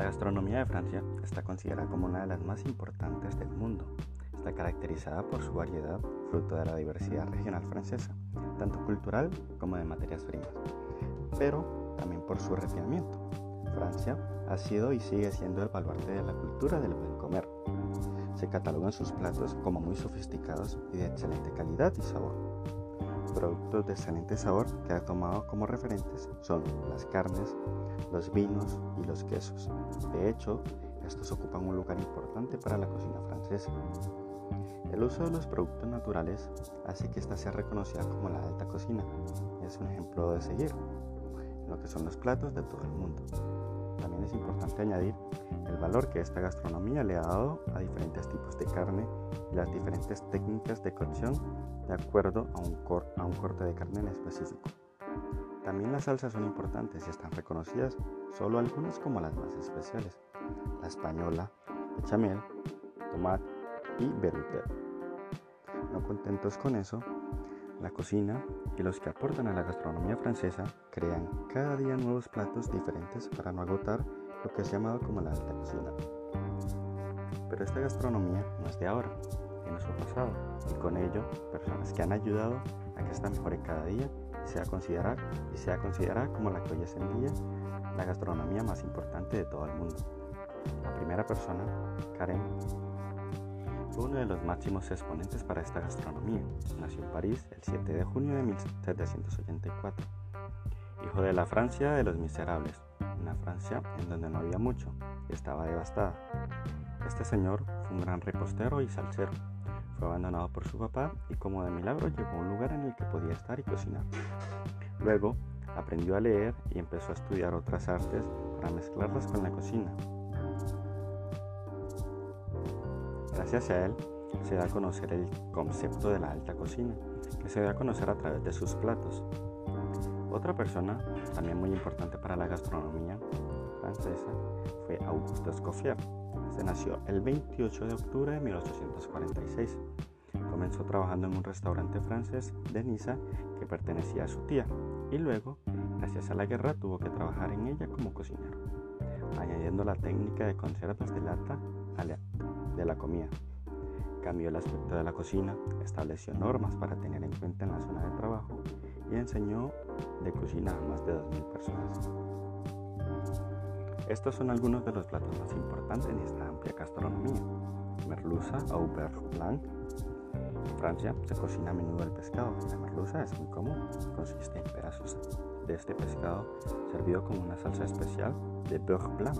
La gastronomía de Francia está considerada como una de las más importantes del mundo. Está caracterizada por su variedad, fruto de la diversidad regional francesa, tanto cultural como de materias primas, pero también por su refinamiento. Francia ha sido y sigue siendo el baluarte de la cultura del buen comer. Se catalogan sus platos como muy sofisticados y de excelente calidad y sabor. Productos de excelente sabor que ha tomado como referentes son las carnes, los vinos y los quesos. De hecho, estos ocupan un lugar importante para la cocina francesa. El uso de los productos naturales hace que ésta sea reconocida como la alta cocina. Es un ejemplo de seguir en lo que son los platos de todo el mundo. También es importante añadir el valor que esta gastronomía le ha dado a diferentes tipos de carne y las diferentes técnicas de cocción de acuerdo a un, corte de carne en específico. También las salsas son importantes y están reconocidas solo algunas como las más especiales. La española, bechamel, tomate y velouté. No contentos con eso, la cocina y los que aportan a la gastronomía francesa crean cada día nuevos platos diferentes para no agotar lo que es llamado como la alta cocina. Pero esta gastronomía no es de ahora, tiene su pasado y con ello personas que han ayudado a que esta mejore cada día y sea considerada, y sea considerada como la que hoy es en día la gastronomía más importante de todo el mundo. La primera persona, Karen, fue uno de los máximos exponentes para esta gastronomía. Nació en París el 7 de junio de 1784. Hijo de la Francia de los miserables, una Francia en donde no había mucho, estaba devastada. Este señor fue un gran repostero y salsero fue abandonado por su papá y como de milagro llegó a un lugar en el que podía estar y cocinar. Luego aprendió a leer y empezó a estudiar otras artes para mezclarlas con la cocina. Gracias a él se da a conocer el concepto de la alta cocina, que se da a conocer a través de sus platos. Otra persona, también muy importante para la gastronomía francesa, fue Auguste Escoffier, se nació el 28 de octubre de 1846. Comenzó trabajando en un restaurante francés de Niza que pertenecía a su tía y luego, gracias a la guerra, tuvo que trabajar en ella como cocinero, añadiendo la técnica de conservas de lata de la comida. Cambió el aspecto de la cocina, estableció normas para tener en cuenta en la zona de trabajo y enseñó de cocina a más de 2.000 personas. Estos son algunos de los platos más importantes en esta amplia gastronomía. Merluza o beurre blanc. En Francia se cocina a menudo el pescado. La merluza es muy común. Consiste en pedazos de este pescado servido con una salsa especial de beurre blanc.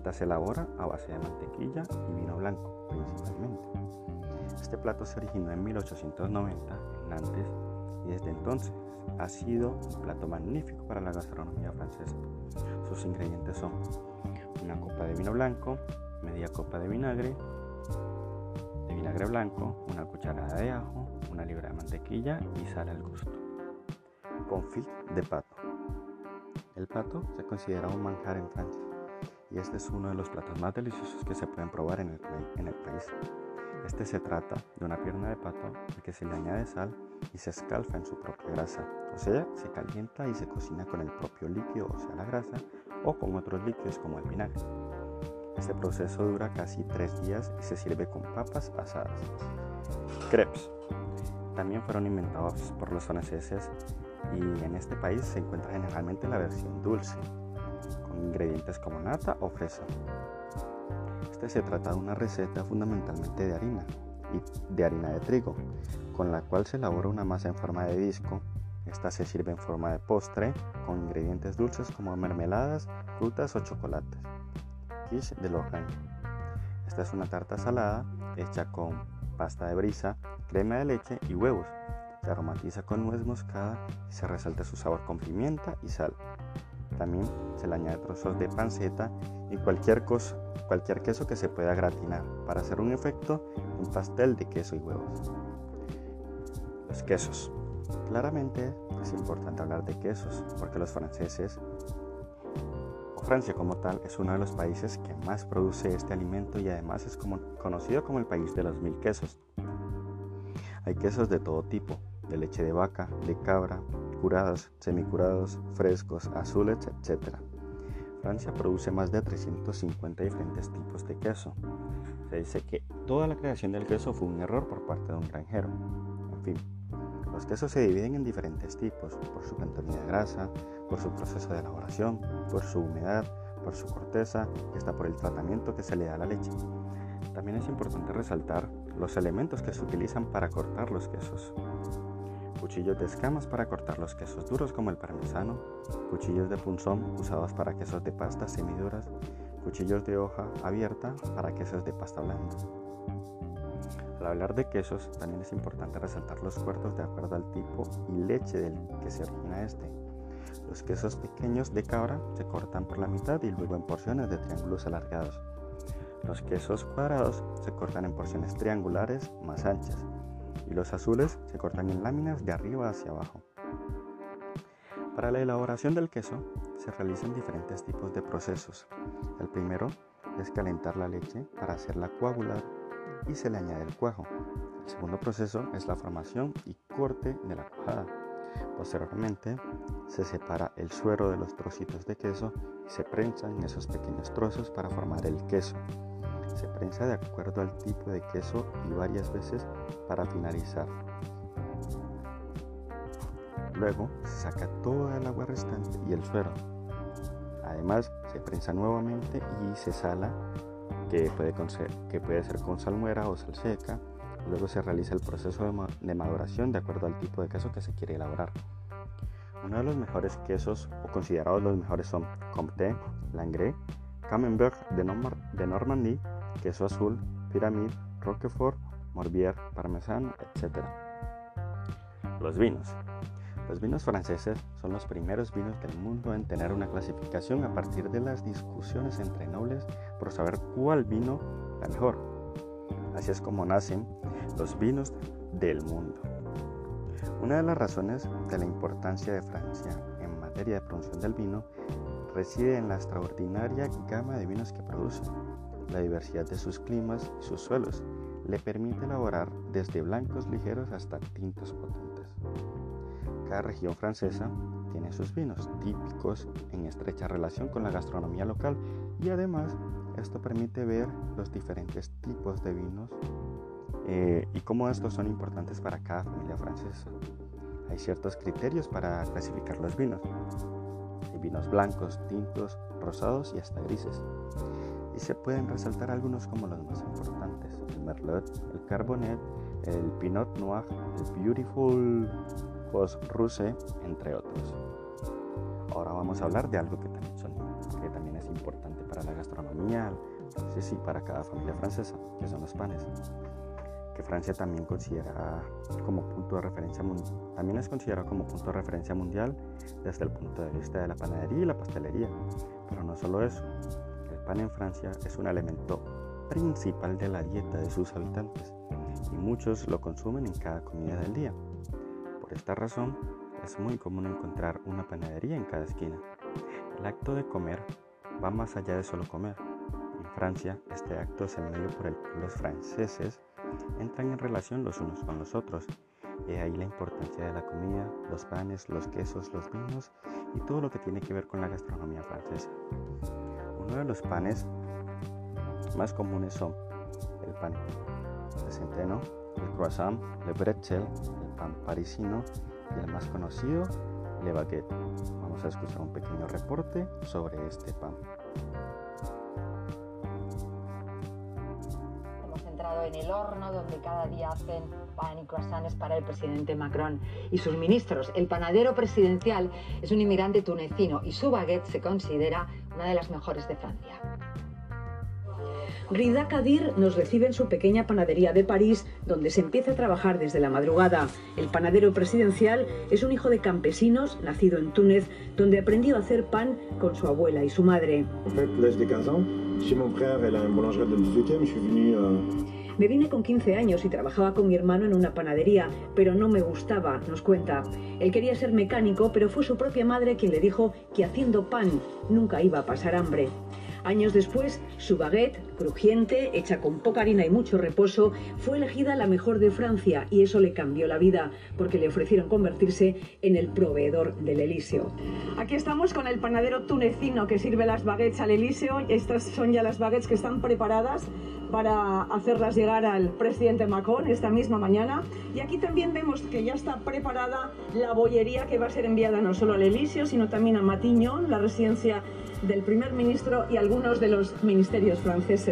Esta se elabora a base de mantequilla y vino blanco principalmente. Este plato se originó en 1890 en Nantes y desde entonces ha sido un plato magnífico para la gastronomía francesa. Sus ingredientes son una copa de vino blanco, media copa de vinagre, de vinagre blanco, una cucharada de ajo, una libra de mantequilla y sal al gusto. Confit de pato. El pato se considera un manjar en Francia y este es uno de los platos más deliciosos que se pueden probar en el, país. Este se trata de una pierna de pato que se le añade sal y se escalfa en su propia grasa, o sea, se calienta y se cocina con el propio líquido, o sea, la grasa, o con otros líquidos como el vinagre. Este proceso dura casi tres días y se sirve con papas asadas. Crepes. También fueron inventados por los franceses y en este país se encuentra generalmente la versión dulce, con ingredientes como nata o fresa. Este se trata de una receta fundamentalmente de harina y de harina de trigo, con la cual se elabora una masa en forma de disco. Esta se sirve en forma de postre con ingredientes dulces como mermeladas, frutas o chocolates. Quiche de Lorraine. Esta es una tarta salada hecha con pasta de brisa, crema de leche y huevos. Se aromatiza con nuez moscada y se resalta su sabor con pimienta y sal. También se le añade trozos de panceta y cualquier cualquier queso que se pueda gratinar para hacer un efecto un pastel de queso y huevos. Los quesos. Claramente es importante hablar de quesos porque los franceses o Francia como tal es uno de los países que más produce este alimento y además es conocido como el país de los mil quesos. Hay quesos de todo tipo, de leche de vaca, de cabra, curados, semicurados, frescos, azules, etc. Francia produce más de 350 diferentes tipos de queso. Se dice que toda la creación del queso fue un error por parte de un granjero. En fin, los quesos se dividen en diferentes tipos, por su contenido de grasa, por su proceso de elaboración, por su humedad, por su corteza y hasta por el tratamiento que se le da a la leche. También es importante resaltar los elementos que se utilizan para cortar los quesos. Cuchillos de escamas para cortar los quesos duros como el parmesano, cuchillos de punzón usados para quesos de pasta semiduras, cuchillos de hoja abierta para quesos de pasta blanda. Al hablar de quesos, también es importante resaltar los cuartos de acuerdo al tipo y leche del que se origina este. Los quesos pequeños de cabra se cortan por la mitad y luego en porciones de triángulos alargados. Los quesos cuadrados se cortan en porciones triangulares más anchas y los azules se cortan en láminas de arriba hacia abajo. Para la elaboración del queso se realizan diferentes tipos de procesos. El primero es calentar la leche para hacerla coagular y se le añade el cuajo. El segundo proceso es la formación y corte de la cuajada. Posteriormente se separa el suero de los trocitos de queso y se en esos pequeños trozos para formar el queso. Se prensa de acuerdo al tipo de queso y varias veces para finalizar. Luego se saca toda el agua restante y el suero. Además se prensa nuevamente y se sala que puede, que puede ser con salmuera o sal seca. Luego se realiza el proceso de maduración de acuerdo al tipo de queso que se quiere elaborar. Uno de los mejores quesos o considerados los mejores son Comté, Langres, Camembert de, de Normandie, queso azul, Pyramide, Roquefort, Morbier, Parmesano, etc. Los vinos. Los vinos franceses son los primeros vinos del mundo en tener una clasificación a partir de las discusiones entre nobles por saber cuál vino la mejor. Así es como nacen los vinos del mundo. Una de las razones de la importancia de Francia en materia de producción del vino reside en la extraordinaria gama de vinos que produce. La diversidad de sus climas y sus suelos le permite elaborar desde blancos ligeros hasta tintos potentes. Cada región francesa tiene sus vinos típicos en estrecha relación con la gastronomía local y además esto permite ver los diferentes tipos de vinos eh, y cómo estos son importantes para cada familia francesa. Hay ciertos criterios para clasificar los vinos. Hay vinos blancos, tintos, rosados y hasta grises. Y se pueden resaltar algunos como los más importantes. El Merlot, el Carbonet, el Pinot Noir, el Beautiful Rose Ruse, entre otros. Ahora vamos a hablar de algo que también, son, que también es importante para la gastronomía, sí, sí, para cada familia francesa, que son los panes. Que Francia también considera como punto de referencia también es considerado como punto de referencia mundial desde el punto de vista de la panadería y la pastelería. Pero no solo eso, pan en Francia es un elemento principal de la dieta de sus habitantes y muchos lo consumen en cada comida del día. Por esta razón, es muy común encontrar una panadería en cada esquina. El acto de comer va más allá de solo comer. En Francia, este acto es el medio por el que los franceses entran en relación los unos con los otros. Y ahí la importancia de la comida, los panes, los quesos, los vinos y todo lo que tiene que ver con la gastronomía francesa. Uno de los panes más comunes son el pan de centeno, el croissant, el bretzel, pan parisino y el más conocido, Le Baguette. Vamos a escuchar un pequeño reporte sobre este pan. Hemos entrado en el horno donde cada día hacen pan y croissants para el presidente Macron y sus ministros. El panadero presidencial es un inmigrante tunecino y su baguette se considera una de las mejores de Francia. Rida Kadir nos recibe en su pequeña panadería de París, donde se empieza a trabajar desde la madrugada. El panadero presidencial es un hijo de campesinos, nacido en Túnez, donde aprendió a hacer pan con su abuela y su madre. Me vine con 15 años y trabajaba con mi hermano en una panadería, pero no me gustaba, nos cuenta. Él quería ser mecánico, pero fue su propia madre quien le dijo que haciendo pan nunca iba a pasar hambre. Años después, su baguette Crujiente, hecha con poca harina y mucho reposo, fue elegida la mejor de Francia y eso le cambió la vida porque le ofrecieron convertirse en el proveedor del Elíseo. Aquí estamos con el panadero tunecino que sirve las baguettes al Elíseo. Estas son ya las baguettes que están preparadas para hacerlas llegar al presidente Macron esta misma mañana. Y aquí también vemos que ya está preparada la bollería que va a ser enviada no solo al Elíseo, sino también a Matignon, la residencia del primer ministro y algunos de los ministerios franceses.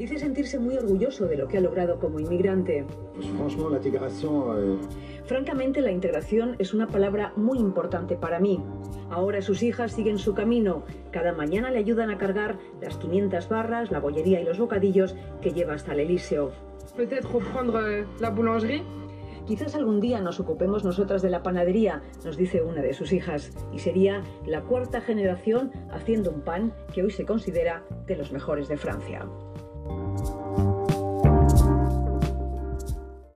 Dice sentirse muy orgulloso de lo que ha logrado como inmigrante. Euh, Francamente, la integración es una palabra muy importante para mí. Ahora sus hijas siguen su camino. Cada mañana le ayudan a cargar las 500 barras, la bollería y los bocadillos que lleva hasta el Elíseo. Peut-être reprendre la boulangerie Quizás algún día nos ocupemos nosotras de la panadería, nos dice una de sus hijas, y sería la cuarta generación haciendo un pan que hoy se considera de los mejores de Francia.